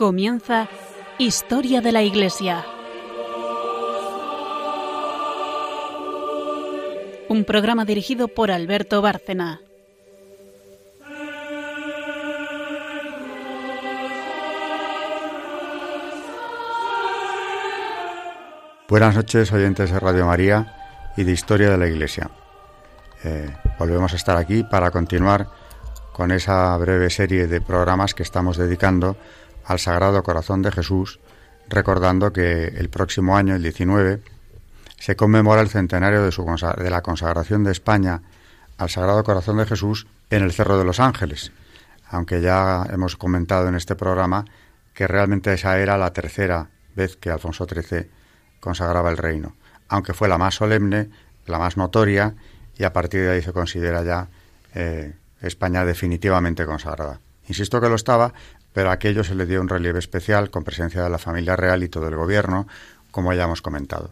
Comienza Historia de la Iglesia. Un programa dirigido por Alberto Bárcena. Buenas noches, oyentes de Radio María y de Historia de la Iglesia. Eh, volvemos a estar aquí para continuar con esa breve serie de programas que estamos dedicando al Sagrado Corazón de Jesús, recordando que el próximo año, el 19, se conmemora el centenario de, su de la consagración de España al Sagrado Corazón de Jesús en el Cerro de los Ángeles, aunque ya hemos comentado en este programa que realmente esa era la tercera vez que Alfonso XIII consagraba el reino, aunque fue la más solemne, la más notoria, y a partir de ahí se considera ya eh, España definitivamente consagrada. Insisto que lo estaba, pero a aquello se le dio un relieve especial con presencia de la familia real y todo el gobierno, como ya hemos comentado.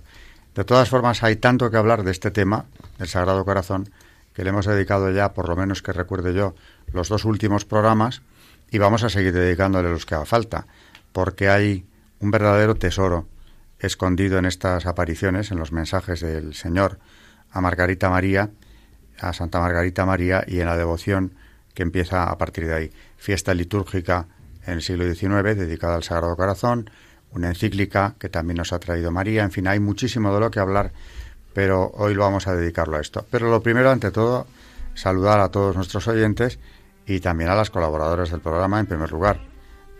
De todas formas, hay tanto que hablar de este tema, el Sagrado Corazón, que le hemos dedicado ya, por lo menos que recuerde yo, los dos últimos programas y vamos a seguir dedicándole los que haga falta, porque hay un verdadero tesoro escondido en estas apariciones, en los mensajes del Señor a Margarita María, a Santa Margarita María y en la devoción que empieza a partir de ahí. Fiesta litúrgica en el siglo XIX dedicada al Sagrado Corazón, una encíclica que también nos ha traído María, en fin, hay muchísimo de lo que hablar, pero hoy lo vamos a dedicarlo a esto. Pero lo primero, ante todo, saludar a todos nuestros oyentes y también a las colaboradoras del programa, en primer lugar.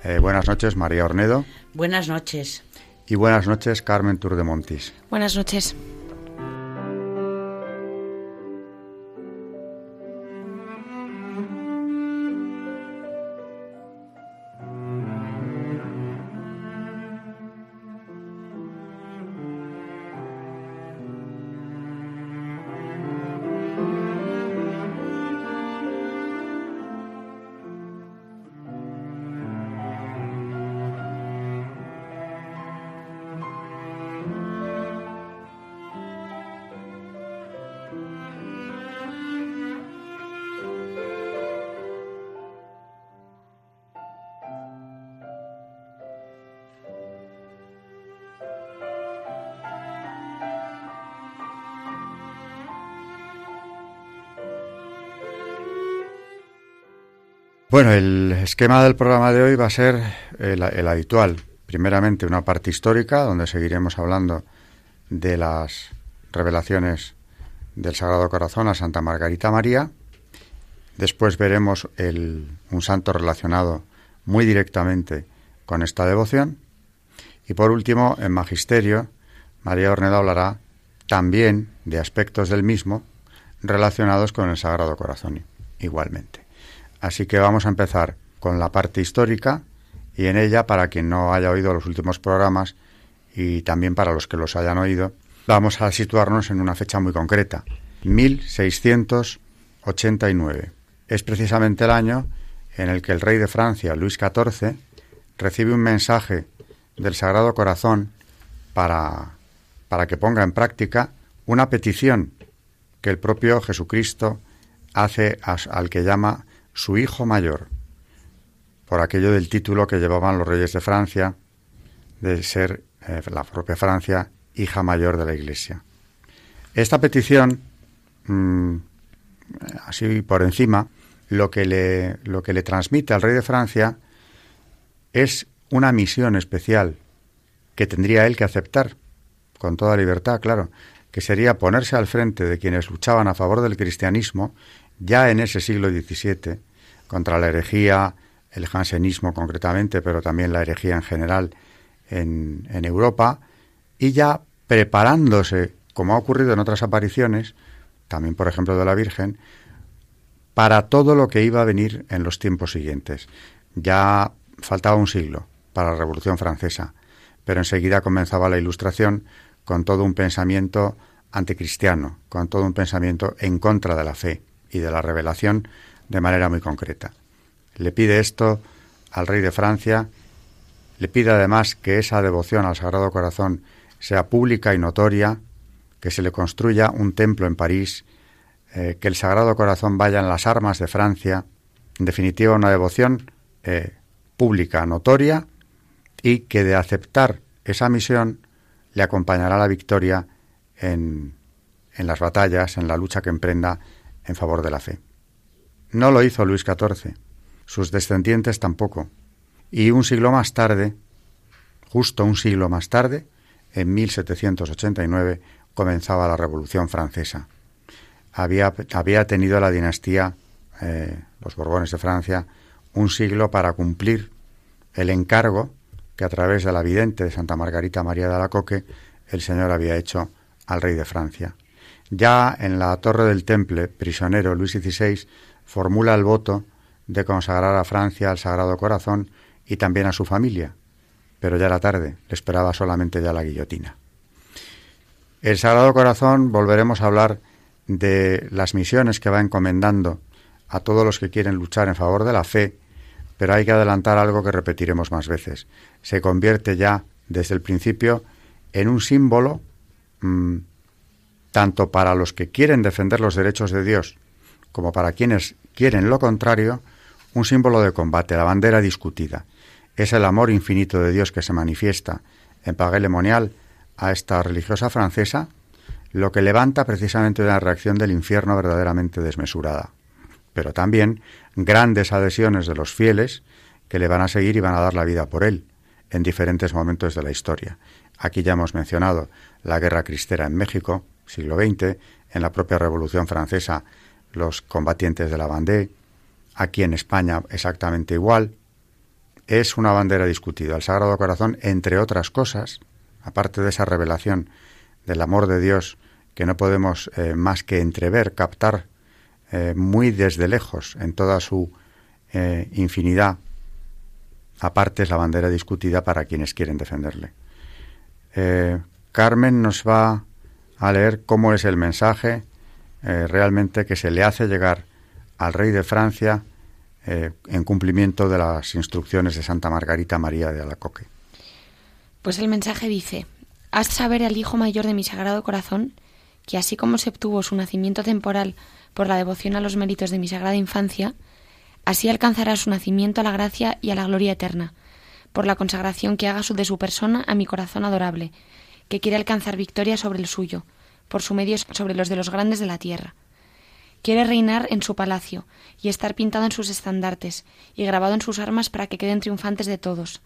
Eh, buenas noches, María Ornedo. Buenas noches. Y buenas noches, Carmen Tour de Montis. Buenas noches. Bueno, el esquema del programa de hoy va a ser el, habitual. Primeramente, una parte histórica, donde seguiremos hablando de las revelaciones del Sagrado Corazón a Santa Margarita María. Después veremos un santo relacionado muy directamente con esta devoción. Y por último, en Magisterio, María Ornedo hablará también de aspectos del mismo relacionados con el Sagrado Corazón, igualmente. Así que vamos a empezar con la parte histórica y en ella, para quien no haya oído los últimos programas y también para los que los hayan oído, vamos a situarnos en una fecha muy concreta, 1689. Es precisamente el año en el que el rey de Francia, Luis XIV, recibe un mensaje del Sagrado Corazón para, para que ponga en práctica una petición que el propio Jesucristo hace al que llama su hijo mayor, por aquello del título que llevaban los reyes de Francia, de ser eh, la propia Francia hija mayor de la Iglesia. Esta petición, mm, así por encima, lo que, le, lo que le transmite al rey de Francia es una misión especial que tendría él que aceptar, con toda libertad, claro, que sería ponerse al frente de quienes luchaban a favor del cristianismo ya en ese siglo XVII contra la herejía, el jansenismo concretamente, pero también la herejía en general en, en Europa, y ya preparándose, como ha ocurrido en otras apariciones, también por ejemplo de la Virgen, para todo lo que iba a venir en los tiempos siguientes. Ya faltaba un siglo para la Revolución Francesa, pero enseguida comenzaba la Ilustración con todo un pensamiento anticristiano, con todo un pensamiento en contra de la fe y de la revelación de manera muy concreta. Le pide esto al rey de Francia, le pide además que esa devoción al Sagrado Corazón sea pública y notoria, que se le construya un templo en París, eh, que el Sagrado Corazón vaya en las armas de Francia, en definitiva una devoción eh, pública, notoria y que de aceptar esa misión le acompañará la victoria en, en las batallas, en la lucha que emprenda en favor de la fe. No lo hizo Luis XIV, sus descendientes tampoco. Y un siglo más tarde, justo un siglo más tarde, en 1789, comenzaba la Revolución Francesa. Había, había tenido la dinastía, eh, los Borbones de Francia, un siglo para cumplir el encargo que a través de la vidente de Santa Margarita María de Alacoque el Señor había hecho al rey de Francia. Ya en la Torre del Temple, prisionero Luis XVI formula el voto de consagrar a Francia al Sagrado Corazón y también a su familia, pero ya era tarde, le esperaba solamente ya la guillotina. El Sagrado Corazón volveremos a hablar de las misiones que va encomendando a todos los que quieren luchar en favor de la fe, pero hay que adelantar algo que repetiremos más veces. Se convierte ya desde el principio en un símbolo mm, tanto para los que quieren defender los derechos de Dios como para quienes quieren lo contrario, un símbolo de combate, la bandera discutida. Es el amor infinito de Dios que se manifiesta en pagué lemonial a esta religiosa francesa, lo que levanta precisamente una reacción del infierno verdaderamente desmesurada. Pero también grandes adhesiones de los fieles que le van a seguir y van a dar la vida por él en diferentes momentos de la historia. Aquí ya hemos mencionado la guerra cristera en México, siglo XX, en la propia Revolución Francesa, los combatientes de la Bandé, aquí en España exactamente igual. Es una bandera discutida. El Sagrado Corazón, entre otras cosas, aparte de esa revelación del amor de Dios que no podemos eh, más que entrever, captar eh, muy desde lejos en toda su eh, infinidad, aparte es la bandera discutida para quienes quieren defenderle. Carmen nos va a leer cómo es el mensaje eh, realmente que se le hace llegar al rey de Francia eh, en cumplimiento de las instrucciones de Santa Margarita María de Alacoque. Pues el mensaje dice, haz saber al Hijo Mayor de mi Sagrado Corazón que así como se obtuvo su nacimiento temporal por la devoción a los méritos de mi Sagrada Infancia, así alcanzará su nacimiento a la gracia y a la gloria eterna, por la consagración que haga de su persona a mi corazón adorable, que quiere alcanzar victoria sobre el suyo, por su medio sobre los de los grandes de la tierra. Quiere reinar en su palacio y estar pintado en sus estandartes y grabado en sus armas para que queden triunfantes de todos,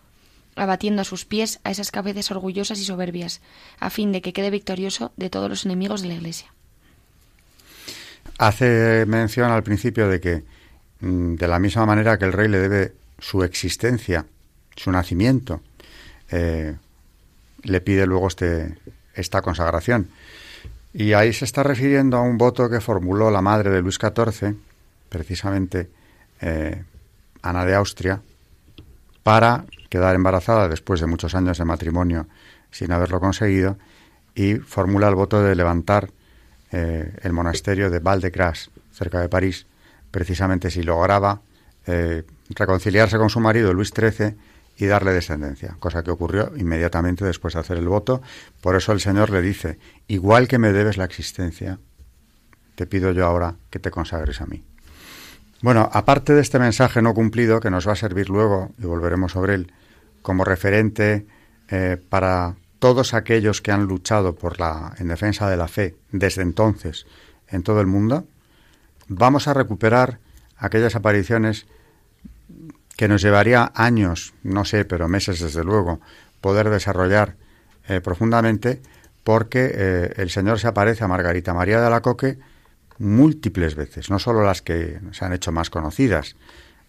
abatiendo a sus pies a esas cabezas orgullosas y soberbias, a fin de que quede victorioso de todos los enemigos de la Iglesia. Hace mención al principio de que, mm, de la misma manera que el rey le debe su existencia, su nacimiento, eh, le pide luego este, esta consagración. Y ahí se está refiriendo a un voto que formuló la madre de Luis XIV, precisamente eh, Ana de Austria, para quedar embarazada después de muchos años de matrimonio sin haberlo conseguido, y formula el voto de levantar eh, el monasterio de Val de cerca de París, precisamente si lograba eh, reconciliarse con su marido Luis XIII y darle descendencia, cosa que ocurrió inmediatamente después de hacer el voto. Por eso el Señor le dice, igual que me debes la existencia, te pido yo ahora que te consagres a mí. Bueno, aparte de este mensaje no cumplido, que nos va a servir luego, y volveremos sobre él, como referente eh, para todos aquellos que han luchado por la, en defensa de la fe desde entonces en todo el mundo, vamos a recuperar aquellas apariciones que nos llevaría años, no sé, pero meses desde luego, poder desarrollar eh, profundamente, porque eh, el Señor se aparece a Margarita María de Alacoque múltiples veces, no solo las que se han hecho más conocidas,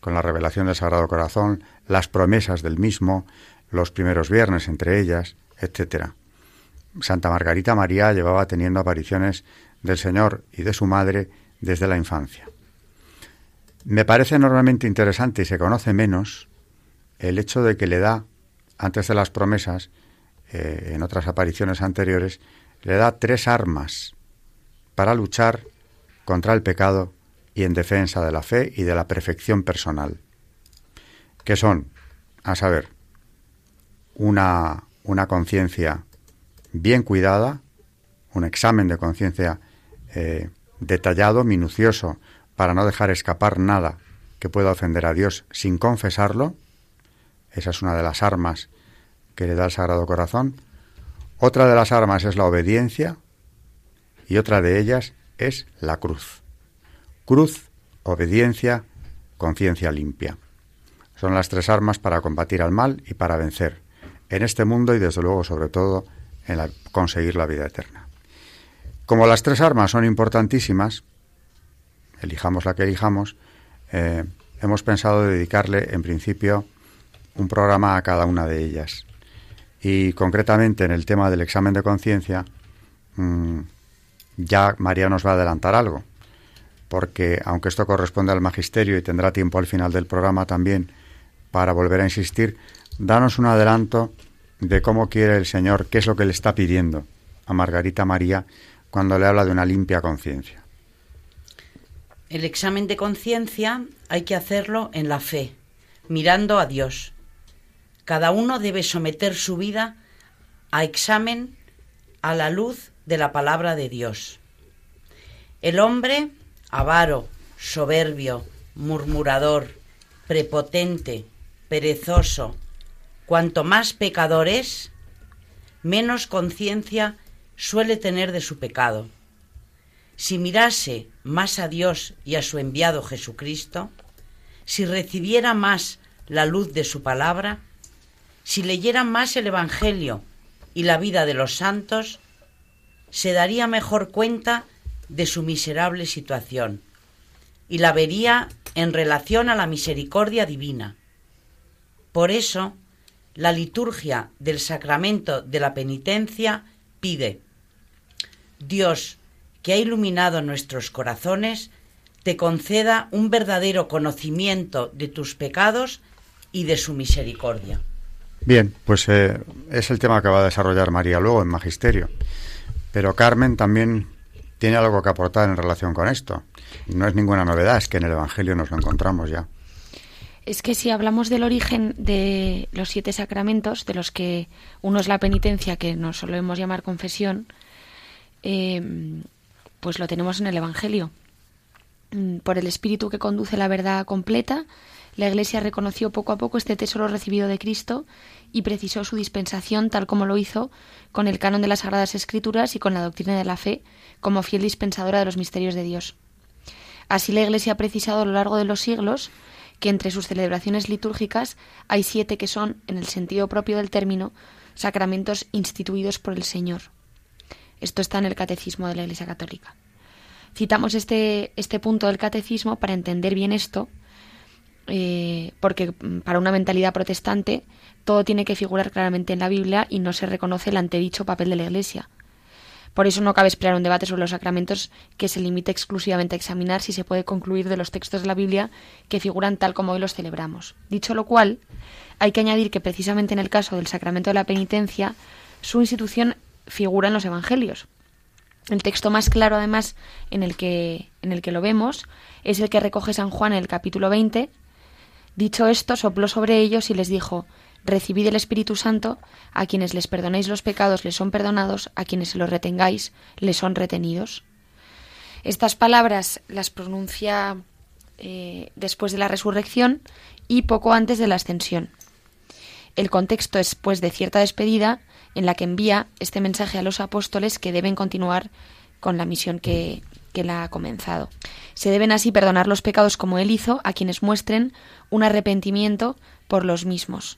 con la revelación del Sagrado Corazón, las promesas del mismo, los primeros viernes entre ellas, etcétera. Santa Margarita María llevaba teniendo apariciones del Señor y de su madre desde la infancia. Me parece enormemente interesante y se conoce menos el hecho de que le da, antes de las promesas, eh, en otras apariciones anteriores, le da tres armas para luchar contra el pecado y en defensa de la fe y de la perfección personal, que son, a saber, una, una conciencia bien cuidada, un examen de conciencia eh, detallado, minucioso, para no dejar escapar nada que pueda ofender a Dios sin confesarlo. Esa es una de las armas que le da el Sagrado Corazón. Otra de las armas es la obediencia y otra de ellas es la cruz. Cruz, obediencia, conciencia limpia. Son las tres armas para combatir al mal y para vencer en este mundo y desde luego sobre todo en conseguir la vida eterna. Como las tres armas son importantísimas, elijamos la que elijamos, eh, hemos pensado dedicarle en principio un programa a cada una de ellas. Y concretamente en el tema del examen de conciencia, mm, ya María nos va a adelantar algo, porque aunque esto corresponde al magisterio y tendrá tiempo al final del programa también para volver a insistir, danos un adelanto de cómo quiere el Señor, qué es lo que le está pidiendo a Margarita María cuando le habla de una limpia conciencia. El examen de conciencia hay que hacerlo en la fe, mirando a Dios. Cada uno debe someter su vida a examen a la luz de la palabra de Dios. El hombre, avaro, soberbio, murmurador, prepotente, perezoso, cuanto más pecador es, menos conciencia suele tener de su pecado. Si mirase más a Dios y a su enviado Jesucristo, si recibiera más la luz de su palabra, si leyera más el Evangelio y la vida de los santos, se daría mejor cuenta de su miserable situación y la vería en relación a la misericordia divina. Por eso, la liturgia del sacramento de la penitencia pide, Dios, que ha iluminado nuestros corazones, te conceda un verdadero conocimiento de tus pecados y de su misericordia. Bien, pues eh, es el tema que va a desarrollar María luego en Magisterio. Pero Carmen también tiene algo que aportar en relación con esto. No es ninguna novedad, es que en el Evangelio nos lo encontramos ya. Es que si hablamos del origen de los siete sacramentos, de los que uno es la penitencia, que nos solemos llamar confesión, eh, pues lo tenemos en el Evangelio. Mm, por el Espíritu que conduce la verdad completa, la Iglesia reconoció poco a poco este tesoro recibido de Cristo y precisó su dispensación tal como lo hizo con el canon de las Sagradas Escrituras y con la doctrina de la fe como fiel dispensadora de los misterios de Dios. Así la Iglesia ha precisado a lo largo de los siglos que entre sus celebraciones litúrgicas hay siete que son, en el sentido propio del término, sacramentos instituidos por el Señor. Esto está en el Catecismo de la Iglesia Católica. Citamos este, este punto del Catecismo para entender bien esto eh, porque mm, para una mentalidad protestante todo tiene que figurar claramente en la Biblia y no se reconoce el antedicho papel de la Iglesia. Por eso no cabe esperar un debate sobre los sacramentos que se limite exclusivamente a examinar si se puede concluir de los textos de la Biblia que figuran tal como hoy los celebramos. Dicho lo cual, hay que añadir que precisamente en el caso del sacramento de la penitencia, su institución figura en los Evangelios. El texto más claro, además, en el que, en el que lo vemos, es el que recoge San Juan en el capítulo 20, Dicho esto, sopló sobre ellos y les dijo, Recibid el Espíritu Santo, a quienes les perdonéis los pecados les son perdonados, a quienes se los retengáis les son retenidos. Estas palabras las pronuncia eh, después de la resurrección y poco antes de la ascensión. El contexto es, pues, de cierta despedida en la que envía este mensaje a los apóstoles que deben continuar con la misión que, que la ha comenzado. Se deben así perdonar los pecados como él hizo a quienes muestren un arrepentimiento por los mismos.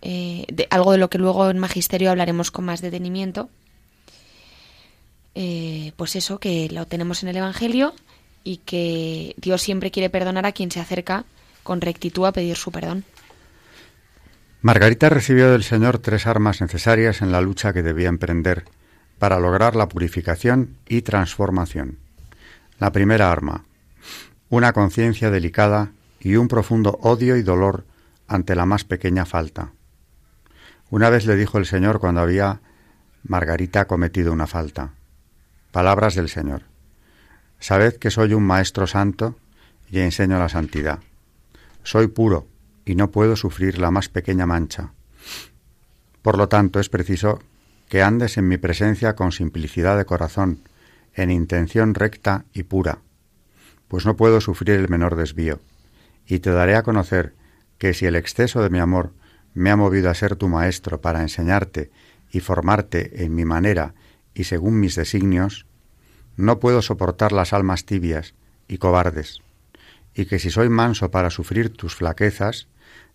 Eh, de, algo de lo que luego en Magisterio hablaremos con más detenimiento. Eh, pues eso, que lo tenemos en el Evangelio y que Dios siempre quiere perdonar a quien se acerca con rectitud a pedir su perdón. Margarita recibió del Señor tres armas necesarias en la lucha que debía emprender para lograr la purificación y transformación. La primera arma, una conciencia delicada y un profundo odio y dolor ante la más pequeña falta. Una vez le dijo el Señor cuando había Margarita cometido una falta. Palabras del Señor. Sabed que soy un Maestro Santo y enseño la santidad. Soy puro y no puedo sufrir la más pequeña mancha. Por lo tanto, es preciso que andes en mi presencia con simplicidad de corazón, en intención recta y pura, pues no puedo sufrir el menor desvío, y te daré a conocer que si el exceso de mi amor me ha movido a ser tu maestro para enseñarte y formarte en mi manera y según mis designios, no puedo soportar las almas tibias y cobardes, y que si soy manso para sufrir tus flaquezas,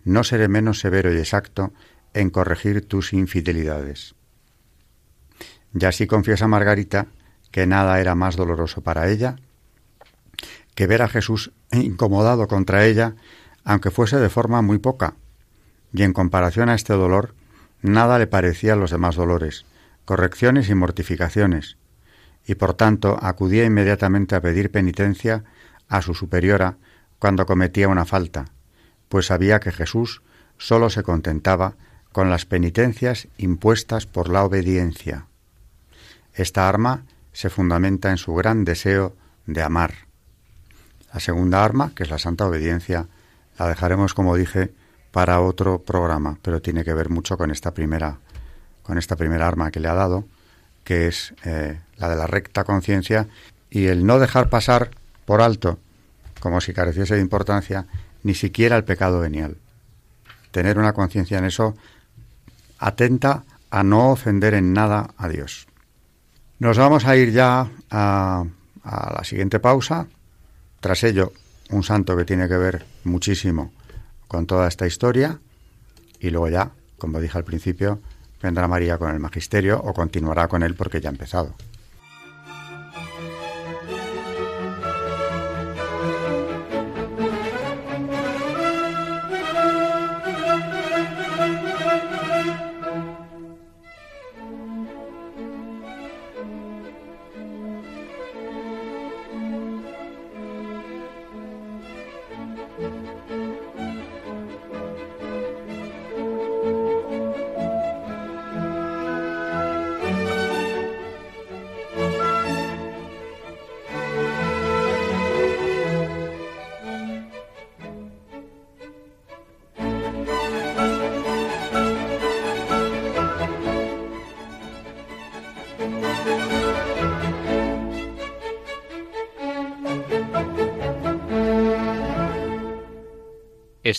no seré menos severo y exacto en corregir tus infidelidades. Y así confiesa Margarita que nada era más doloroso para ella que ver a Jesús incomodado contra ella, aunque fuese de forma muy poca, y en comparación a este dolor, nada le parecía a los demás dolores, correcciones y mortificaciones, y por tanto acudía inmediatamente a pedir penitencia a su superiora cuando cometía una falta, pues sabía que Jesús sólo se contentaba con las penitencias impuestas por la obediencia. Esta arma se fundamenta en su gran deseo de amar. La segunda arma, que es la santa obediencia, la dejaremos, como dije, para otro programa, pero tiene que ver mucho con esta primera, con esta primera arma que le ha dado, que es eh, la de la recta conciencia y el no dejar pasar por alto, como si careciese de importancia, ni siquiera el pecado venial. Tener una conciencia en eso atenta a no ofender en nada a Dios. Nos vamos a ir ya a, la siguiente pausa. Tras ello, un santo que tiene que ver muchísimo con toda esta historia. Y luego ya, como dije al principio, vendrá María con el magisterio o continuará con él porque ya ha empezado.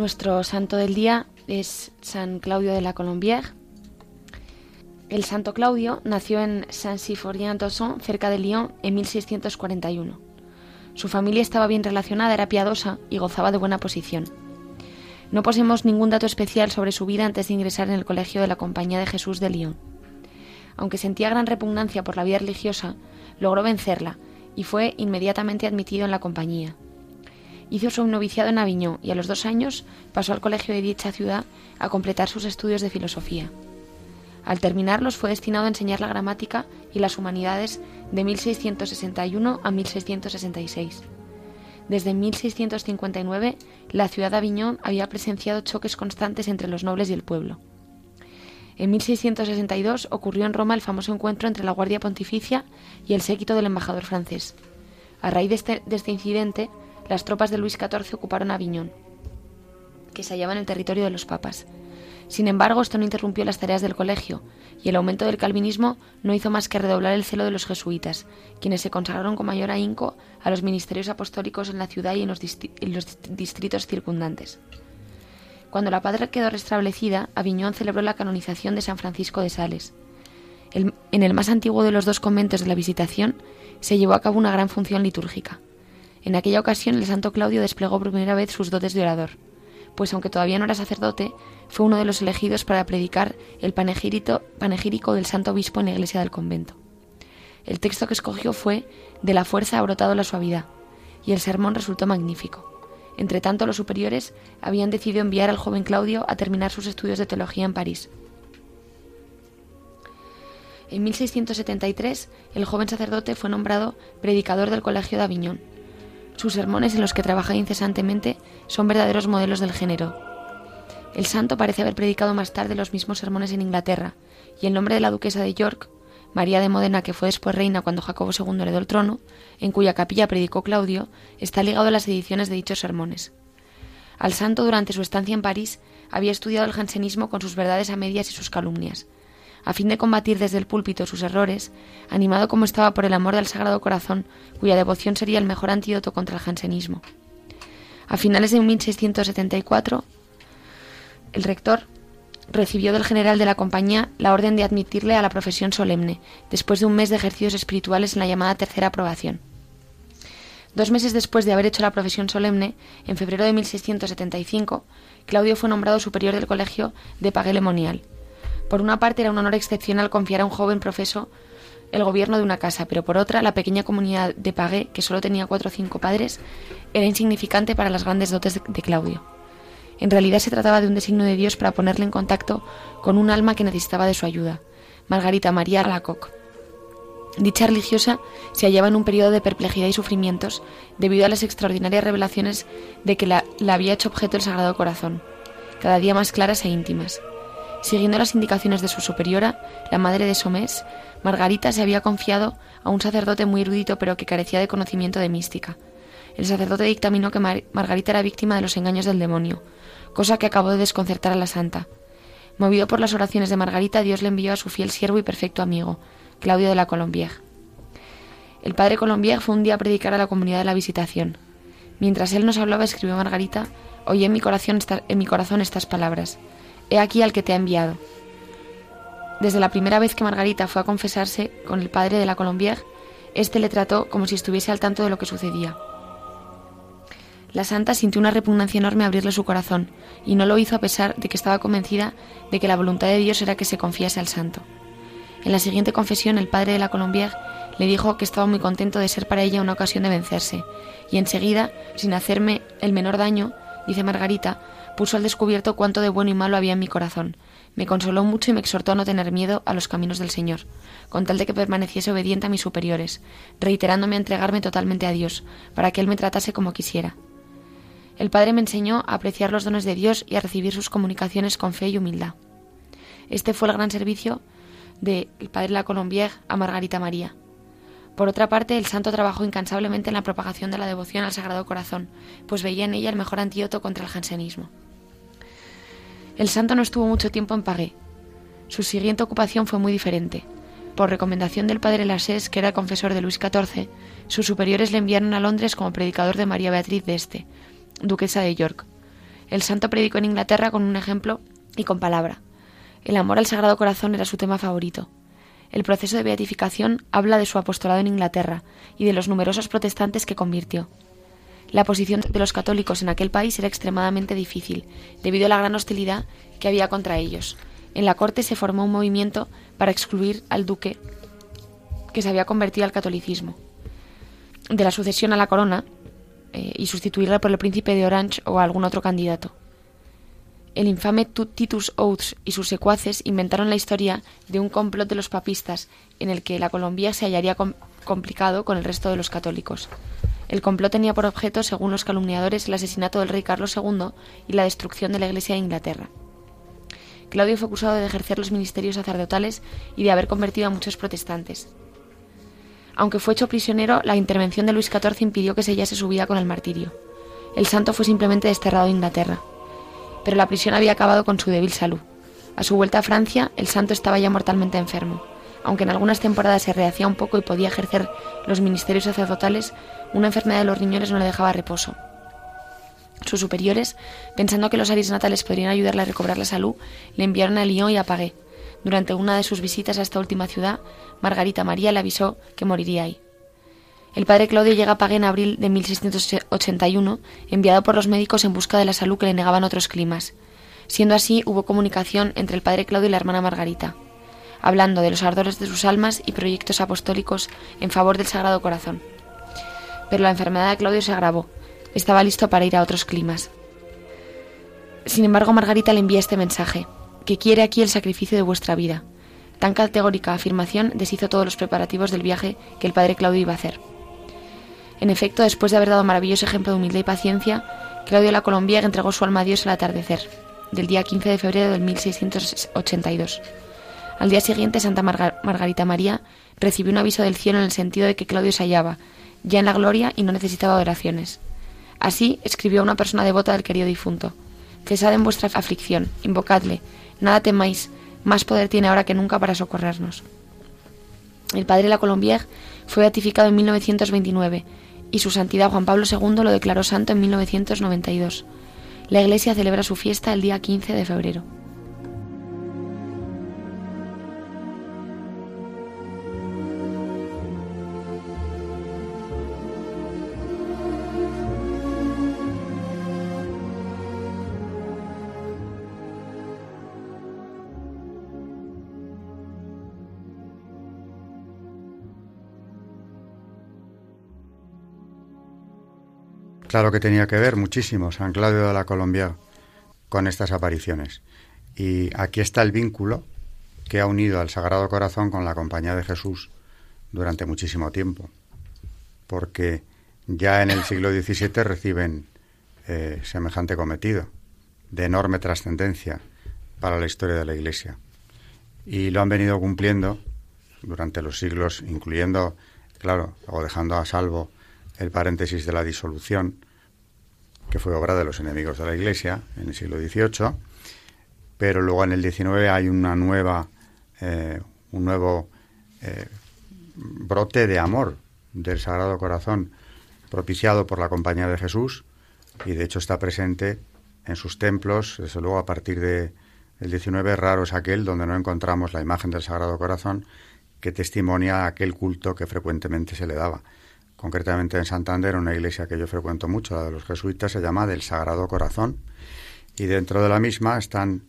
Nuestro santo del día es San Claudio de la Colombière. El santo Claudio nació en Saint-Symphorien-d'Ausson, cerca de Lyon, en 1641. Su familia estaba bien relacionada, era piadosa y gozaba de buena posición. No poseemos ningún dato especial sobre su vida antes de ingresar en el colegio de la Compañía de Jesús de Lyon. Aunque sentía gran repugnancia por la vida religiosa, logró vencerla y fue inmediatamente admitido en la compañía. Hizo su noviciado en Aviñón y a los dos años pasó al colegio de dicha ciudad a completar sus estudios de filosofía. Al terminarlos fue destinado a enseñar la gramática y las humanidades de 1661 a 1666. Desde 1659, la ciudad de Aviñón había presenciado choques constantes entre los nobles y el pueblo. En 1662 ocurrió en Roma el famoso encuentro entre la Guardia Pontificia y el séquito del embajador francés. A raíz de este, de este incidente, las tropas de Luis XIV ocuparon Aviñón, que se hallaba en el territorio de los papas. Sin embargo, esto no interrumpió las tareas del colegio, y el aumento del calvinismo no hizo más que redoblar el celo de los jesuitas, quienes se consagraron con mayor ahínco a los ministerios apostólicos en la ciudad y en los, distritos circundantes. Cuando la padre quedó restablecida, Aviñón celebró la canonización de San Francisco de Sales. en el más antiguo de los dos conventos de la Visitación se llevó a cabo una gran función litúrgica. En aquella ocasión el santo Claudio desplegó por primera vez sus dotes de orador, pues aunque todavía no era sacerdote, fue uno de los elegidos para predicar el panegírico del santo obispo en la iglesia del convento. El texto que escogió fue De la fuerza ha brotado la suavidad, y el sermón resultó magnífico. Entre tanto, los superiores habían decidido enviar al joven Claudio a terminar sus estudios de teología en París. En 1673, el joven sacerdote fue nombrado predicador del Colegio de Aviñón Sus sermones en los que trabaja incesantemente son verdaderos modelos del género. El santo parece haber predicado más tarde los mismos sermones en Inglaterra, y el nombre de la duquesa de York, María de Modena, que fue después reina cuando Jacobo II heredó el trono, en cuya capilla predicó Claudio, está ligado a las ediciones de dichos sermones. Al santo, durante su estancia en París, había estudiado el jansenismo con sus verdades a medias y sus calumnias. A fin de combatir desde el púlpito sus errores, animado como estaba por el amor del Sagrado Corazón, cuya devoción sería el mejor antídoto contra el jansenismo. A finales de 1674, el rector recibió del general de la compañía la orden de admitirle a la profesión solemne, después de un mes de ejercicios espirituales en la llamada tercera aprobación. Dos meses después de haber hecho la profesión solemne, en febrero de 1675, Claudio fue nombrado superior del colegio de Pagué-Lemonial. Por una parte era un honor excepcional confiar a un joven profeso el gobierno de una casa, pero por otra la pequeña comunidad de Pagué, que solo tenía cuatro o cinco padres, era insignificante para las grandes dotes de, Claudio. En realidad se trataba de un designio de Dios para ponerle en contacto con un alma que necesitaba de su ayuda, Margarita María Lacoc. Dicha religiosa se hallaba en un periodo de perplejidad y sufrimientos debido a las extraordinarias revelaciones de que la había hecho objeto el Sagrado Corazón, cada día más claras e íntimas. Siguiendo las indicaciones de su superiora, la madre de Somés, Margarita se había confiado a un sacerdote muy erudito pero que carecía de conocimiento de mística. El sacerdote dictaminó que Mar Margarita era víctima de los engaños del demonio, cosa que acabó de desconcertar a la santa. Movido por las oraciones de Margarita, Dios le envió a su fiel siervo y perfecto amigo, Claudio de la Colombier. El padre Colombier fue un día a predicar a la comunidad de la Visitación. Mientras él nos hablaba, escribió Margarita, oí en mi corazón estas palabras. He aquí al que te ha enviado. Desde la primera vez que Margarita fue a confesarse con el padre de la Colombier, éste le trató como si estuviese al tanto de lo que sucedía. La santa sintió una repugnancia enorme abrirle su corazón, y no lo hizo a pesar de que estaba convencida de que la voluntad de Dios era que se confiase al santo. En la siguiente confesión, el padre de la Colombier le dijo que estaba muy contento de ser para ella una ocasión de vencerse, y enseguida, sin hacerme el menor daño, dice Margarita, puso al descubierto cuánto de bueno y malo había en mi corazón. Me consoló mucho y me exhortó a no tener miedo a los caminos del Señor, con tal de que permaneciese obediente a mis superiores, reiterándome a entregarme totalmente a Dios, para que Él me tratase como quisiera. El Padre me enseñó a apreciar los dones de Dios y a recibir sus comunicaciones con fe y humildad. Este fue el gran servicio del Padre La Colombier a Margarita María. Por otra parte, el santo trabajó incansablemente en la propagación de la devoción al Sagrado Corazón, pues veía en ella el mejor antídoto contra el jansenismo. El santo no estuvo mucho tiempo en Pagué. Su siguiente ocupación fue muy diferente. Por recomendación del padre Lasés, que era confesor de Luis XIV, sus superiores le enviaron a Londres como predicador de María Beatriz de Este, duquesa de York. El santo predicó en Inglaterra con un ejemplo y con palabra. El amor al Sagrado Corazón era su tema favorito. El proceso de beatificación habla de su apostolado en Inglaterra y de los numerosos protestantes que convirtió. La posición de los católicos en aquel país era extremadamente difícil, debido a la gran hostilidad que había contra ellos. En la corte se formó un movimiento para excluir al duque, que se había convertido al catolicismo. De la sucesión a la corona, eh, y sustituirla por el príncipe de Orange o algún otro candidato. El infame Titus Oates y sus secuaces inventaron la historia de un complot de los papistas en el que la Colombia se hallaría com complicado con el resto de los católicos. El complot tenía por objeto, según los calumniadores, el asesinato del rey Carlos II y la destrucción de la Iglesia de Inglaterra. Claudio fue acusado de ejercer los ministerios sacerdotales y de haber convertido a muchos protestantes. Aunque fue hecho prisionero, la intervención de Luis XIV impidió que sellase su vida con el martirio. El santo fue simplemente desterrado de Inglaterra. Pero la prisión había acabado con su débil salud. A su vuelta a Francia, el santo estaba ya mortalmente enfermo. Aunque en algunas temporadas se rehacía un poco y podía ejercer los ministerios sacerdotales, una enfermedad de los riñones no le dejaba reposo. Sus superiores, pensando que los aires natales podrían ayudarle a recobrar la salud, le enviaron a Lyon y a Pagué. Durante una de sus visitas a esta última ciudad, Margarita María le avisó que moriría ahí. El padre Claudio llega a Pague en abril de 1681, enviado por los médicos en busca de la salud que le negaban otros climas. Siendo así, hubo comunicación entre el padre Claudio y la hermana Margarita, hablando de los ardores de sus almas y proyectos apostólicos en favor del Sagrado Corazón. Pero la enfermedad de Claudio se agravó. Estaba listo para ir a otros climas. Sin embargo, Margarita le envía este mensaje, que quiere aquí el sacrificio de vuestra vida. Tan categórica afirmación deshizo todos los preparativos del viaje que el padre Claudio iba a hacer. En efecto, después de haber dado maravilloso ejemplo de humildad y paciencia, Claudio la Colombier entregó su alma a Dios al atardecer, del día 15 de febrero de 1682. Al día siguiente, Santa Margarita María recibió un aviso del cielo en el sentido de que Claudio se hallaba ya en la gloria y no necesitaba oraciones. Así escribió una persona devota del querido difunto. Cesad en vuestra aflicción, invocadle, nada temáis, más poder tiene ahora que nunca para socorrernos. El padre La Colombier fue beatificado en 1929 y su santidad Juan Pablo II lo declaró santo en 1992. La iglesia celebra su fiesta el día 15 de febrero. Claro que tenía que ver muchísimo San Claudio de la Colombia con estas apariciones. Y aquí está el vínculo que ha unido al Sagrado Corazón con la Compañía de Jesús durante muchísimo tiempo. Porque ya en el siglo XVII reciben eh, semejante cometido, de enorme trascendencia para la historia de la Iglesia. Y lo han venido cumpliendo durante los siglos, incluyendo, claro, o dejando a salvo el paréntesis de la disolución, que fue obra de los enemigos de la Iglesia en el siglo XVIII, pero luego en el XIX hay una nueva, eh, un nuevo eh, brote de amor del Sagrado Corazón propiciado por la Compañía de Jesús y de hecho está presente en sus templos, desde luego a partir de, XIX raro es aquel donde no encontramos la imagen del Sagrado Corazón que testimonia aquel culto que frecuentemente se le daba concretamente en Santander, una iglesia que yo frecuento mucho, la de los jesuitas, se llama del Sagrado Corazón, y dentro de la misma están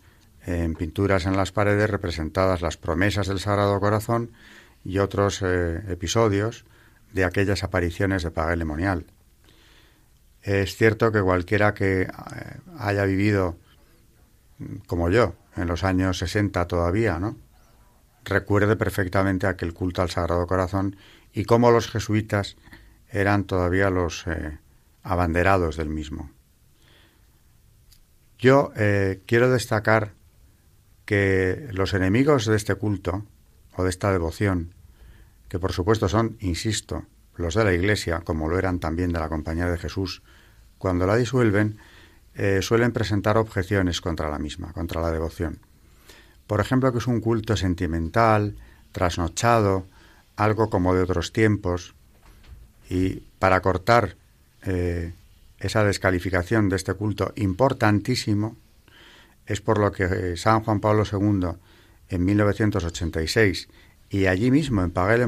en pinturas en las paredes representadas las promesas del Sagrado Corazón y otros eh, episodios de aquellas apariciones de paga lemonial. Es cierto que cualquiera que eh, haya vivido mm, como yo en los años 60 todavía, ¿no? recuerde perfectamente aquel culto al Sagrado Corazón y cómo los jesuitas eran todavía los eh, abanderados del mismo. Yo eh, quiero destacar que los enemigos de este culto o de esta devoción, que por supuesto son, insisto, los de la Iglesia, como lo eran también de la Compañía de Jesús, cuando la disuelven, eh, suelen presentar objeciones contra la misma, contra la devoción. Por ejemplo, que es un culto sentimental, trasnochado, algo como de otros tiempos, y para cortar eh, esa descalificación de este culto importantísimo, es por lo que eh, San Juan Pablo II, en 1986, y allí mismo en Pagué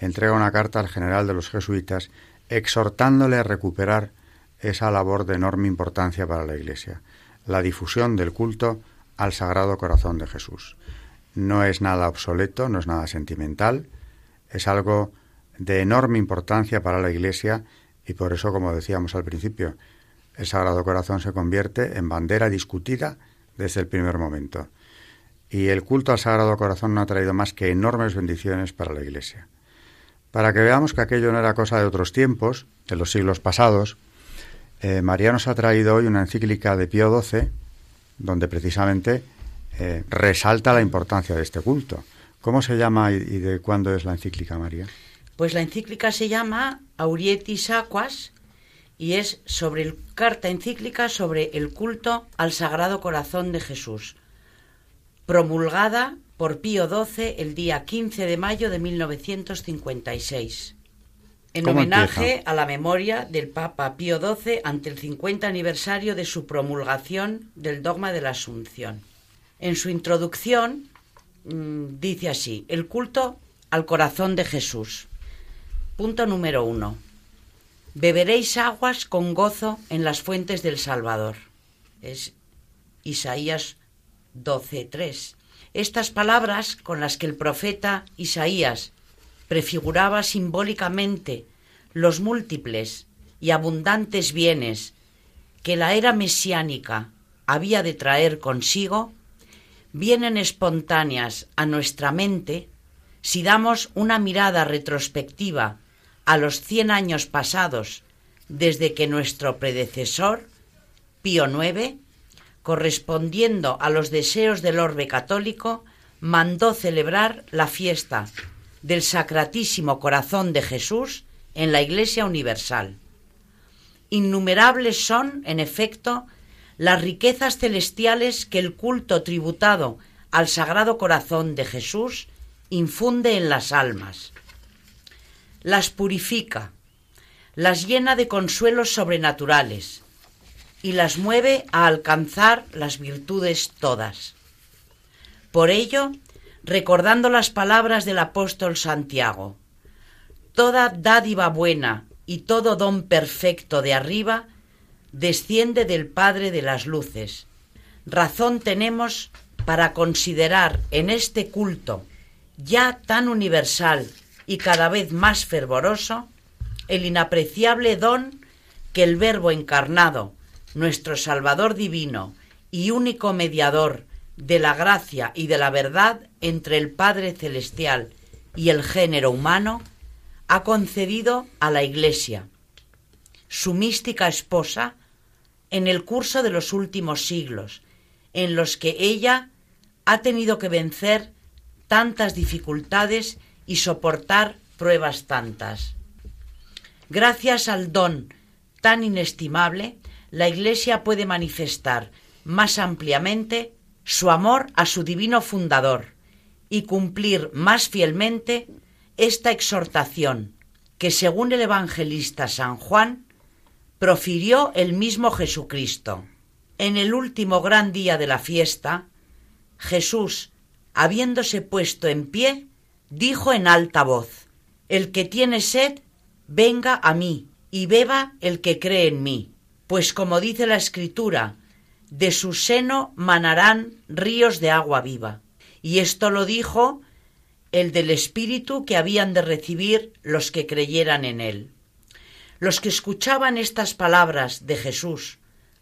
entrega una carta al general de los jesuitas exhortándole a recuperar esa labor de enorme importancia para la Iglesia, la difusión del culto al Sagrado Corazón de Jesús. No es nada obsoleto, no es nada sentimental, es algo de enorme importancia para la Iglesia y por eso, como decíamos al principio, el Sagrado Corazón se convierte en bandera discutida desde el primer momento. Y el culto al Sagrado Corazón no ha traído más que enormes bendiciones para la Iglesia. Para que veamos que aquello no era cosa de otros tiempos, de los siglos pasados, eh, María nos ha traído hoy una encíclica de Pío XII, donde precisamente eh, resalta la importancia de este culto. ¿Cómo se llama y de cuándo es la encíclica, María? Pues la encíclica se llama Aurietis Aquas y es sobre el carta encíclica sobre el culto al Sagrado Corazón de Jesús, promulgada por Pío XII el día 15 de mayo de 1956, en homenaje a la memoria del Papa Pío XII ante el 50 aniversario de su promulgación del dogma de la Asunción. En su introducción mm, dice así, el culto al corazón de Jesús. Punto número uno. Beberéis aguas con gozo en las fuentes del Salvador. Es Isaías 12.3. Estas palabras con las que el profeta Isaías prefiguraba simbólicamente los múltiples y abundantes bienes que la era mesiánica había de traer consigo, vienen espontáneas a nuestra mente si damos una mirada retrospectiva a los cien años pasados desde que nuestro predecesor, Pío IX, correspondiendo a los deseos del orbe católico, mandó celebrar la fiesta del Sacratísimo Corazón de Jesús en la Iglesia Universal. Innumerables son, en efecto, las riquezas celestiales que el culto tributado al Sagrado Corazón de Jesús infunde en las almas. Las purifica, las llena de consuelos sobrenaturales y las mueve a alcanzar las virtudes todas. Por ello, recordando las palabras del apóstol Santiago, Toda dádiva buena y todo don perfecto de arriba desciende del Padre de las Luces. Razón tenemos para considerar en este culto, ya tan universal y cada vez más fervoroso, el inapreciable don que el Verbo encarnado, nuestro Salvador divino y único mediador de la gracia y de la verdad entre el Padre Celestial y el género humano, ha concedido a la Iglesia, su mística esposa, en el curso de los últimos siglos, en los que ella ha tenido que vencer tantas dificultades y soportar pruebas tantas. Gracias al don tan inestimable, la Iglesia puede manifestar más ampliamente su amor a su divino fundador y cumplir más fielmente esta exhortación que, según el evangelista San Juan, profirió el mismo Jesucristo. En el último gran día de la fiesta, Jesús, habiéndose puesto en pie, dijo en alta voz, El que tiene sed, venga a mí, y beba el que cree en mí, pues como dice la Escritura, de su seno manarán ríos de agua viva. Y esto lo dijo el del Espíritu que habían de recibir los que creyeran en él. Los que escuchaban estas palabras de Jesús,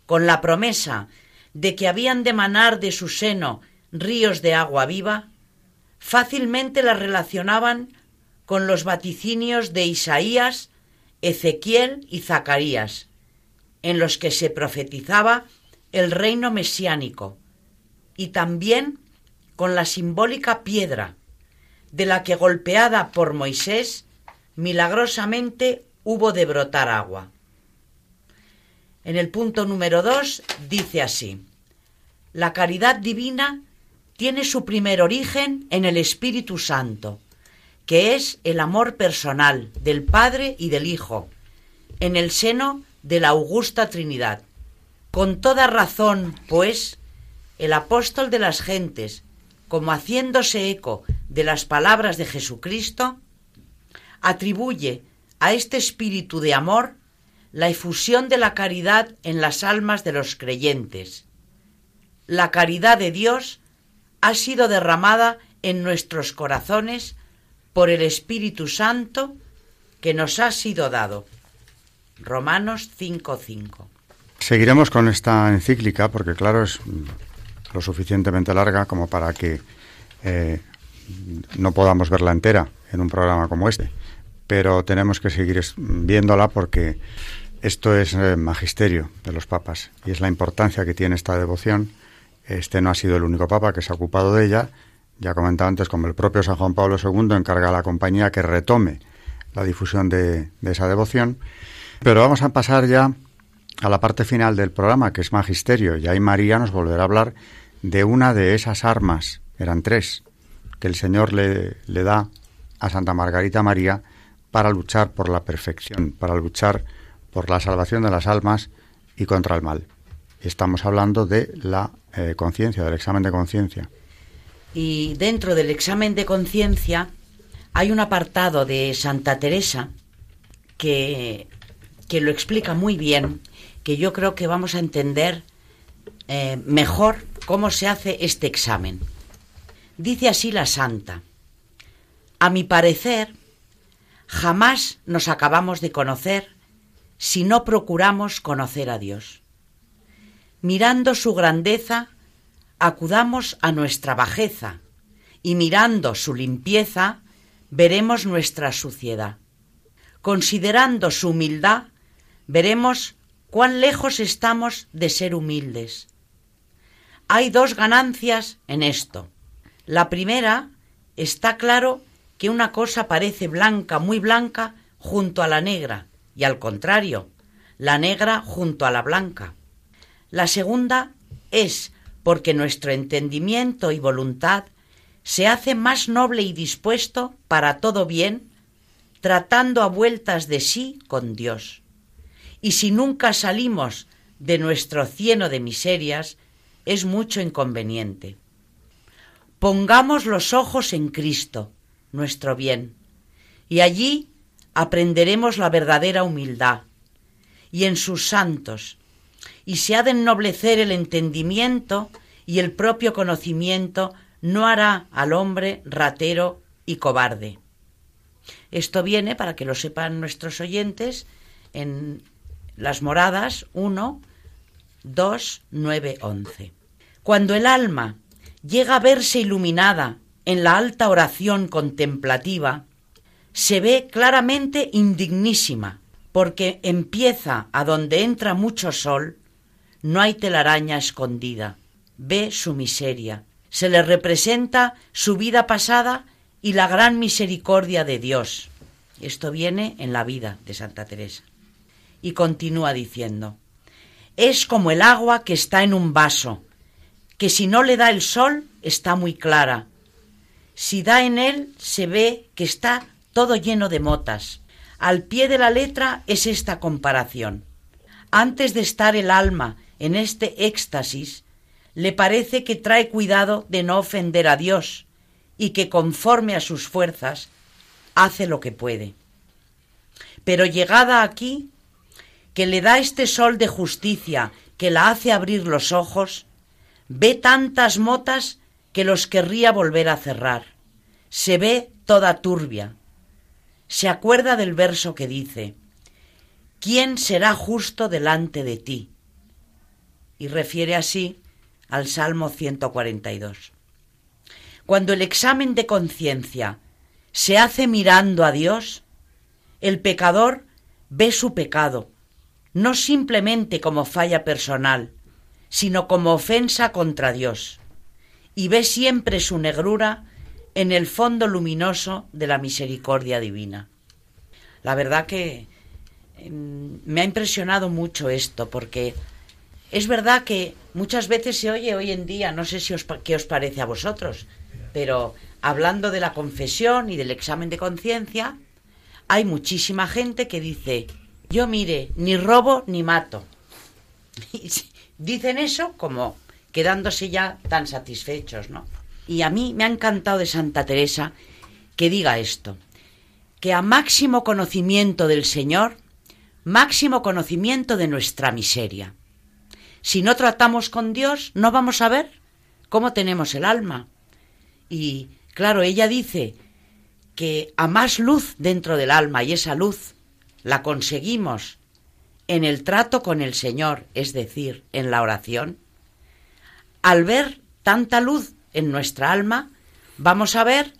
con la promesa de que habían de manar de su seno ríos de agua viva, fácilmente las relacionaban con los vaticinios de Isaías, Ezequiel y Zacarías, en los que se profetizaba el reino mesiánico, y también con la simbólica piedra de la que golpeada por Moisés, milagrosamente hubo de brotar agua. En el punto número dos dice así, la caridad divina tiene su primer origen en el Espíritu Santo, que es el amor personal del Padre y del Hijo, en el seno de la augusta Trinidad. Con toda razón, pues, el apóstol de las gentes, como haciéndose eco de las palabras de Jesucristo, atribuye a este espíritu de amor la efusión de la caridad en las almas de los creyentes. La caridad de Dios ha sido derramada en nuestros corazones por el Espíritu Santo que nos ha sido dado. Romanos 5:5. Seguiremos con esta encíclica porque, claro, es lo suficientemente larga como para que eh, no podamos verla entera en un programa como este. Pero tenemos que seguir viéndola porque esto es eh, magisterio de los papas y es la importancia que tiene esta devoción. Este no ha sido el único papa que se ha ocupado de ella. Ya comentaba antes, como el propio San Juan Pablo II encarga a la compañía que retome la difusión de esa devoción. Pero vamos a pasar ya a la parte final del programa, que es magisterio, y ahí María nos volverá a hablar de una de esas armas, eran tres, que el Señor le, le da a Santa Margarita María para luchar por la perfección, para luchar por la salvación de las almas y contra el mal. Estamos hablando de la eh, conciencia, del examen de conciencia. Y dentro del examen de conciencia hay un apartado de Santa Teresa que, que lo explica muy bien, que yo creo que vamos a entender eh, mejor cómo se hace este examen. Dice así la santa, a mi parecer, jamás nos acabamos de conocer si no procuramos conocer a Dios. Mirando su grandeza, acudamos a nuestra bajeza, y mirando su limpieza, veremos nuestra suciedad. considerando su humildad, veremos cuán lejos estamos de ser humildes. Hay dos ganancias en esto. La primera, está claro que una cosa parece blanca, muy blanca, junto a la negra, y al contrario, la negra junto a la blanca. La segunda es porque nuestro entendimiento y voluntad se hace más noble y dispuesto para todo bien, tratando a vueltas de sí con Dios. Y si nunca salimos de nuestro cieno de miserias, es mucho inconveniente. Pongamos los ojos en Cristo, nuestro bien, y allí aprenderemos la verdadera humildad, y en sus santos, y se ha de ennoblecer el entendimiento y el propio conocimiento no hará al hombre ratero y cobarde. Esto viene, para que lo sepan nuestros oyentes, en las moradas 1, 2, 9, 11. Cuando el alma llega a verse iluminada en la alta oración contemplativa, se ve claramente indignísima, porque empieza a donde entra mucho sol, no hay telaraña escondida, ve su miseria, se le representa su vida pasada y la gran misericordia de Dios. Esto viene en la vida de Santa Teresa. Y continúa diciendo, es como el agua que está en un vaso, que si no le da el sol está muy clara. Si da en él se ve que está todo lleno de motas. Al pie de la letra es esta comparación. Antes de estar el alma en este éxtasis, le parece que trae cuidado de no ofender a Dios y que conforme a sus fuerzas hace lo que puede. Pero llegada aquí, que le da este sol de justicia que la hace abrir los ojos, ve tantas motas que los querría volver a cerrar. Se ve toda turbia. Se acuerda del verso que dice, ¿quién será justo delante de ti? Y refiere así al Salmo 142. Cuando el examen de conciencia se hace mirando a Dios, el pecador ve su pecado, no simplemente como falla personal, sino como ofensa contra Dios, y ve siempre su negrura en el fondo luminoso de la misericordia divina. La verdad que em, me ha impresionado mucho esto, porque es verdad que muchas veces se oye hoy en día, no sé si os, qué os parece a vosotros, pero hablando de la confesión y del examen de conciencia, hay muchísima gente que dice, yo mire, ni robo ni mato. Dicen eso como quedándose ya tan satisfechos, ¿no? Y a mí me ha encantado de Santa Teresa que diga esto, que a máximo conocimiento del Señor, máximo conocimiento de nuestra miseria. Si no tratamos con Dios, no vamos a ver cómo tenemos el alma. Y claro, ella dice que a más luz dentro del alma y esa luz la conseguimos en el trato con el Señor, es decir, en la oración, al ver tanta luz en nuestra alma, vamos a ver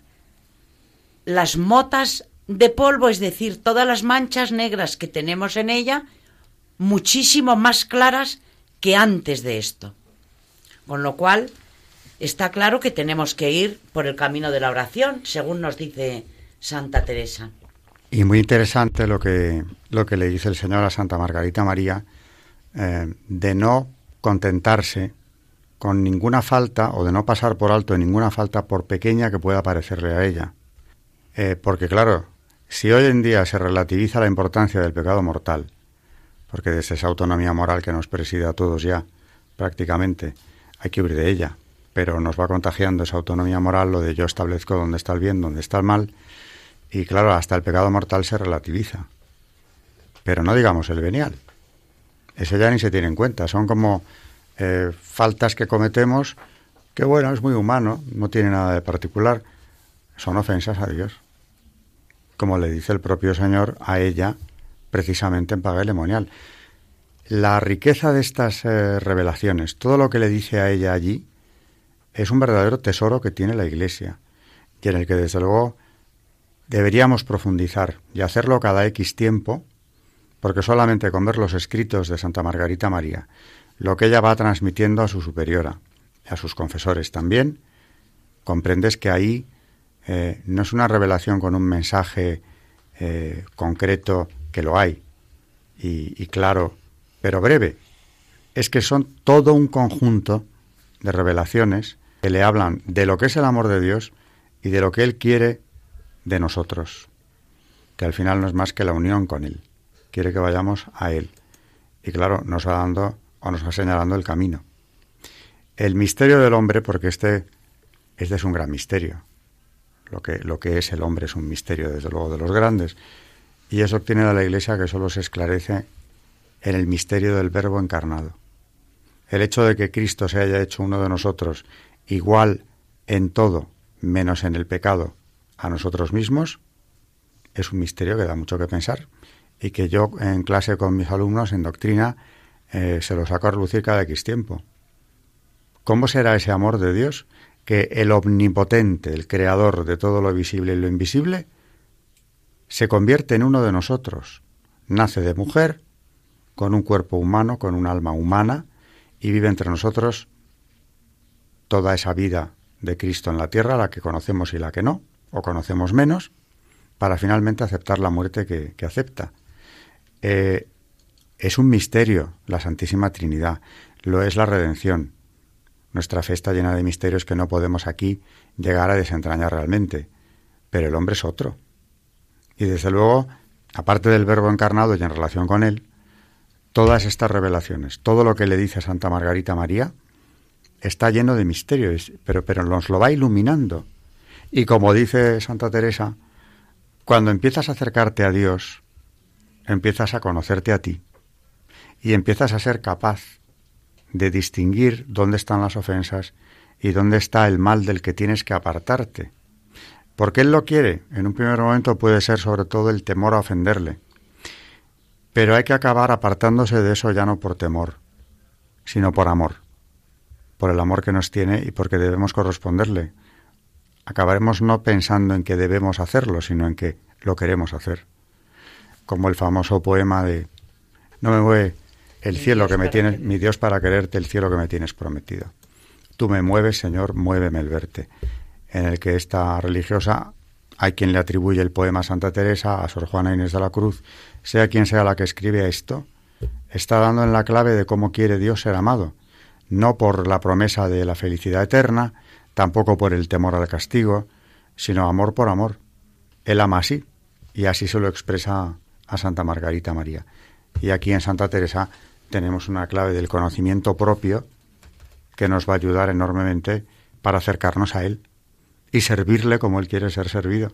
las motas de polvo, es decir, todas las manchas negras que tenemos en ella, muchísimo más claras que antes de esto. Con lo cual, está claro que tenemos que ir por el camino de la oración, según nos dice Santa Teresa. Y muy interesante lo que, lo que le dice el Señor a Santa Margarita María, eh, de no contentarse con ninguna falta o de no pasar por alto ninguna falta por pequeña que pueda parecerle a ella. Eh, porque claro, si hoy en día se relativiza la importancia del pecado mortal, porque desde esa autonomía moral que nos preside a todos ya, prácticamente, hay que huir de ella, pero nos va contagiando esa autonomía moral lo de yo establezco dónde está el bien, dónde está el mal, y claro, hasta el pecado mortal se relativiza. Pero no digamos el venial. Ese ya ni se tiene en cuenta. Son como eh, faltas que cometemos que, bueno, es muy humano, no tiene nada de particular. Son ofensas a Dios. Como le dice el propio Señor a ella, precisamente en Paga Lemonial. La riqueza de estas eh, revelaciones, todo lo que le dice a ella allí, es un verdadero tesoro que tiene la Iglesia y en el que, desde luego, deberíamos profundizar y hacerlo cada X tiempo, porque solamente con ver los escritos de Santa Margarita María, lo que ella va transmitiendo a su superiora, a sus confesores también, comprendes que ahí eh, no es una revelación con un mensaje eh, concreto, que lo hay, y, y claro, pero breve. Es que son todo un conjunto de revelaciones que le hablan de lo que es el amor de Dios y de lo que Él quiere de nosotros, que al final no es más que la unión con Él. Quiere que vayamos a Él. Y claro, nos va dando o nos va señalando el camino. El misterio del hombre, porque este, este es un gran misterio. Lo que, lo que es el hombre es un misterio, desde luego, de los grandes. Y eso obtiene de la Iglesia que solo se esclarece en el misterio del Verbo encarnado. El hecho de que Cristo se haya hecho uno de nosotros, igual en todo, menos en el pecado, a nosotros mismos, es un misterio que da mucho que pensar y que yo en clase con mis alumnos en doctrina eh, se lo saco a relucir cada X tiempo. ¿Cómo será ese amor de Dios que el omnipotente, el creador de todo lo visible y lo invisible, se convierte en uno de nosotros? Nace de mujer, con un cuerpo humano, con un alma humana, y vive entre nosotros toda esa vida de Cristo en la tierra, la que conocemos y la que no, o conocemos menos, para finalmente aceptar la muerte que, acepta. Eh, es un misterio la Santísima Trinidad, lo es la redención. Nuestra fe está llena de misterios que no podemos aquí llegar a desentrañar realmente, pero el hombre es otro. Y desde luego, aparte del verbo encarnado y en relación con él, todas estas revelaciones, todo lo que le dice Santa Margarita María, está lleno de misterios, pero, pero nos lo va iluminando. Y como dice Santa Teresa, cuando empiezas a acercarte a Dios, empiezas a conocerte a ti y empiezas a ser capaz de distinguir dónde están las ofensas y dónde está el mal del que tienes que apartarte. Porque Él lo quiere. En un primer momento puede ser sobre todo el temor a ofenderle. Pero hay que acabar apartándose de eso ya no por temor, sino por amor, por el amor que nos tiene y porque debemos corresponderle. Acabaremos no pensando en que debemos hacerlo, sino en que lo queremos hacer. Como el famoso poema de No me mueve el cielo que me tienes, mi Dios para quererte, el cielo que me tienes prometido. Tú me mueves, Señor, muéveme el verte. En el que esta religiosa hay quien le atribuye el poema a Santa Teresa, a Sor Juana Inés de la Cruz, sea quien sea la que escribe esto, está dando en la clave de cómo quiere Dios ser amado, no por la promesa de la felicidad eterna, tampoco por el temor al castigo, sino amor por amor. Él ama así, y así se lo expresa a Santa Margarita María. Y aquí en Santa Teresa tenemos una clave del conocimiento propio que nos va a ayudar enormemente para acercarnos a Él y servirle como Él quiere ser servido.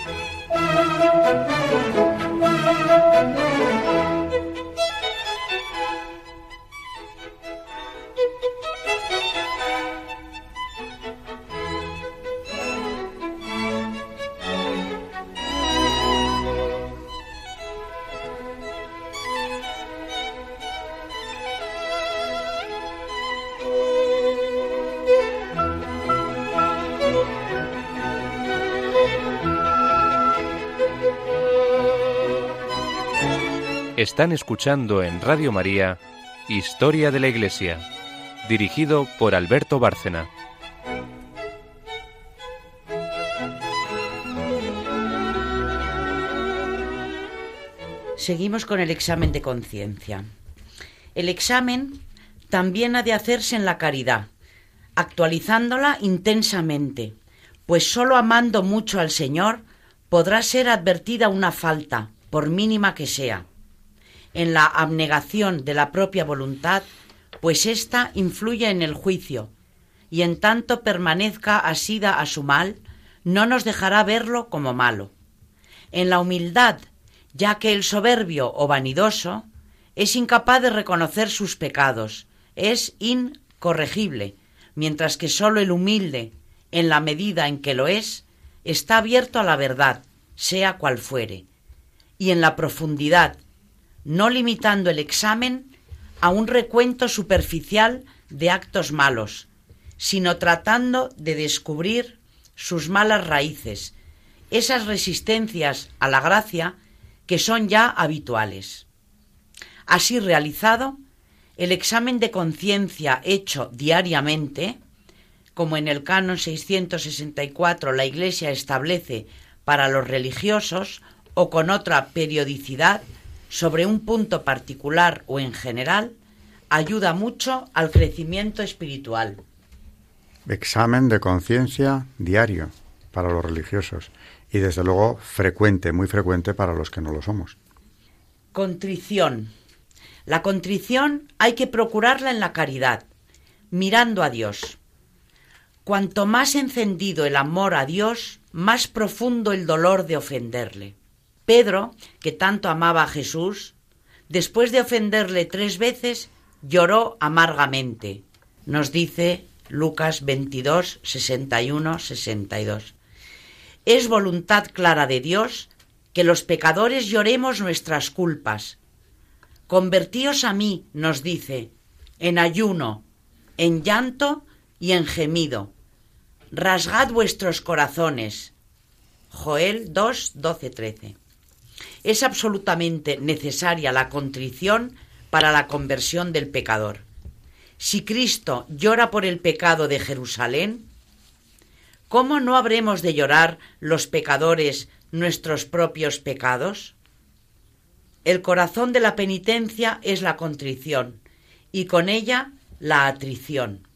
Thank you. Están escuchando en Radio María Historia de la Iglesia, dirigido por Alberto Bárcena. Seguimos con el examen de conciencia. El examen también ha de hacerse en la caridad, actualizándola intensamente, pues sólo amando mucho al Señor podrá ser advertida una falta, por mínima que sea, en la abnegación de la propia voluntad, pues ésta influye en el juicio, y en tanto permanezca asida a su mal, no nos dejará verlo como malo. En la humildad, ya que el soberbio o vanidoso es incapaz de reconocer sus pecados, es incorregible, mientras que sólo el humilde, en la medida en que lo es, está abierto a la verdad, sea cual fuere, y en la profundidad, no limitando el examen a un recuento superficial de actos malos, sino tratando de descubrir sus malas raíces, esas resistencias a la gracia que son ya habituales. Así realizado, el examen de conciencia hecho diariamente, como en el canon 664 la Iglesia establece para los religiosos, o con otra periodicidad sobre un punto particular o en general, ayuda mucho al crecimiento espiritual. Examen de conciencia diario para los religiosos y desde luego frecuente, muy frecuente para los que no lo somos. Contrición. La contrición hay que procurarla en la caridad, mirando a Dios. Cuanto más encendido el amor a Dios, más profundo el dolor de ofenderle. Pedro, que tanto amaba a Jesús, después de ofenderle tres veces, lloró amargamente. Nos dice Lucas 22, 61, 62. Es voluntad clara de Dios que los pecadores lloremos nuestras culpas. Convertíos a mí, nos dice, en ayuno, en llanto y en gemido. Rasgad vuestros corazones. Joel 2, 12, 13. Es absolutamente necesaria la contrición para la conversión del pecador. Si Cristo llora por el pecado de Jerusalén, ¿cómo no habremos de llorar los pecadores nuestros propios pecados? El corazón de la penitencia es la contrición y con ella la atrición.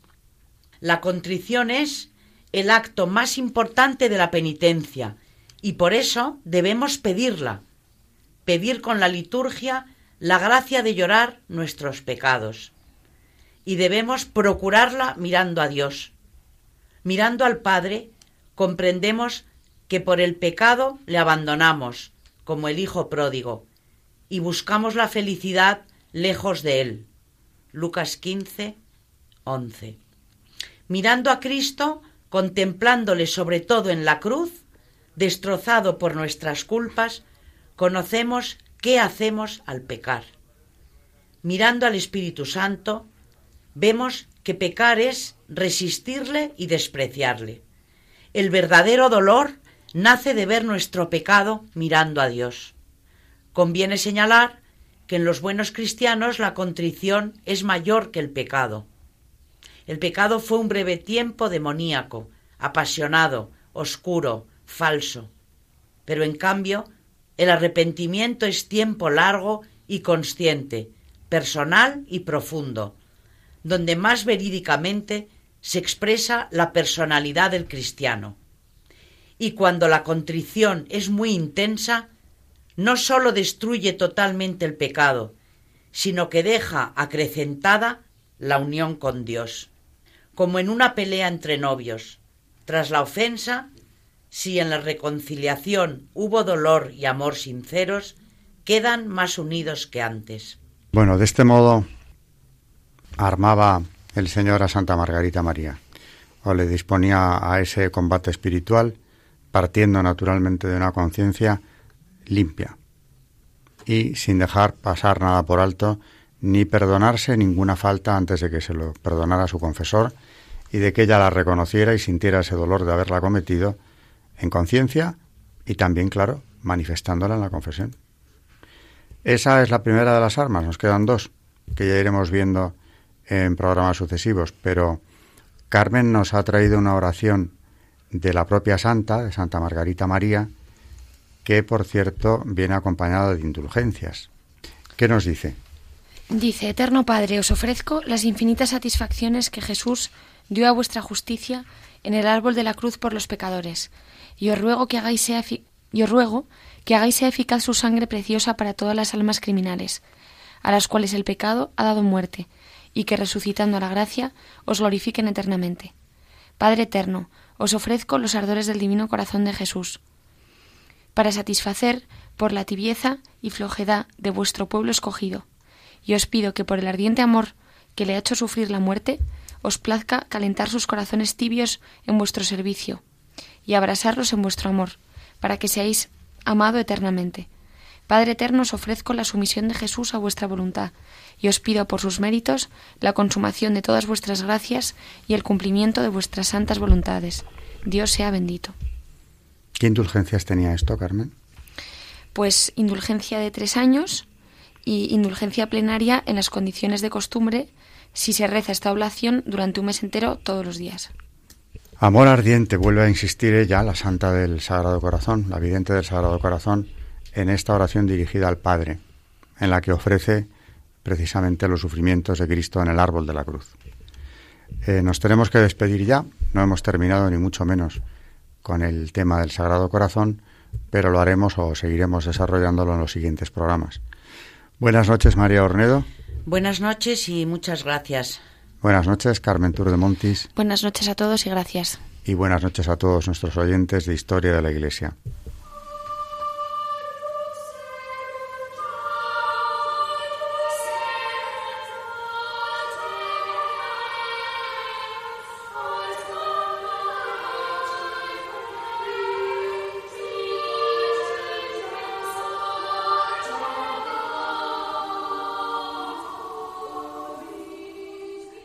La contrición es el acto más importante de la penitencia y por eso debemos pedirla, pedir con la liturgia la gracia de llorar nuestros pecados. Y debemos procurarla mirando a Dios. Mirando al Padre, comprendemos que por el pecado le abandonamos, como el Hijo pródigo, y buscamos la felicidad lejos de él. Lucas 15, 11. Mirando a Cristo, contemplándole sobre todo en la cruz, destrozado por nuestras culpas, conocemos qué hacemos al pecar. Mirando al Espíritu Santo, vemos que pecar es resistirle y despreciarle. El verdadero dolor nace de ver nuestro pecado mirando a Dios. Conviene señalar que en los buenos cristianos la contrición es mayor que el pecado. El pecado fue un breve tiempo demoníaco, apasionado, oscuro, falso. Pero en cambio, el arrepentimiento es tiempo largo y consciente, personal y profundo, donde más verídicamente se expresa la personalidad del cristiano. Y cuando la contrición es muy intensa, no sólo destruye totalmente el pecado, sino que deja acrecentada la unión con Dios, como en una pelea entre novios. Tras la ofensa si en la reconciliación hubo dolor y amor sinceros, quedan más unidos que antes. Bueno, de este modo armaba el Señor a Santa Margarita María, o le disponía a ese combate espiritual, partiendo naturalmente de una conciencia limpia y sin dejar pasar nada por alto, ni perdonarse ninguna falta antes de que se lo perdonara su confesor y de que ella la reconociera y sintiera ese dolor de haberla cometido en conciencia y también, claro, manifestándola en la confesión. Esa es la primera de las armas, nos quedan dos, que ya iremos viendo en programas sucesivos, pero Carmen nos ha traído una oración de la propia santa, de Santa Margarita María, que por cierto viene acompañada de indulgencias. ¿Qué nos dice? Dice, Eterno Padre, os ofrezco las infinitas satisfacciones que Jesús dio a vuestra justicia en el árbol de la cruz por los pecadores, y os ruego que hagáis sea, y os ruego que hagáis sea eficaz su sangre preciosa para todas las almas criminales, a las cuales el pecado ha dado muerte, y que resucitando a la gracia os glorifiquen eternamente. Padre eterno, os ofrezco los ardores del divino corazón de Jesús, para satisfacer por la tibieza y flojedad de vuestro pueblo escogido, y os pido que por el ardiente amor que le ha hecho sufrir la muerte, os plazca calentar sus corazones tibios en vuestro servicio, y abrasarlos en vuestro amor, para que seáis amado eternamente. Padre eterno, os ofrezco la sumisión de Jesús a vuestra voluntad, y os pido por sus méritos la consumación de todas vuestras gracias y el cumplimiento de vuestras santas voluntades. Dios sea bendito. ¿Qué indulgencias tenía esto, Carmen? Pues indulgencia de tres años y indulgencia plenaria en las condiciones de costumbre si se reza esta oblación durante un mes entero todos los días. Amor ardiente, vuelve a insistir ella, la santa del Sagrado Corazón, la vidente del Sagrado Corazón, en esta oración dirigida al Padre, en la que ofrece precisamente los sufrimientos de Cristo en el árbol de la cruz. Eh, nos tenemos que despedir ya, no hemos terminado ni mucho menos con el tema del Sagrado Corazón, pero lo haremos o seguiremos desarrollándolo en los siguientes programas. Buenas noches, María Ornedo. Buenas noches y muchas gracias. Buenas noches, Carmen Tour de Montis. Buenas noches a todos y gracias. Y buenas noches a todos nuestros oyentes de Historia de la Iglesia.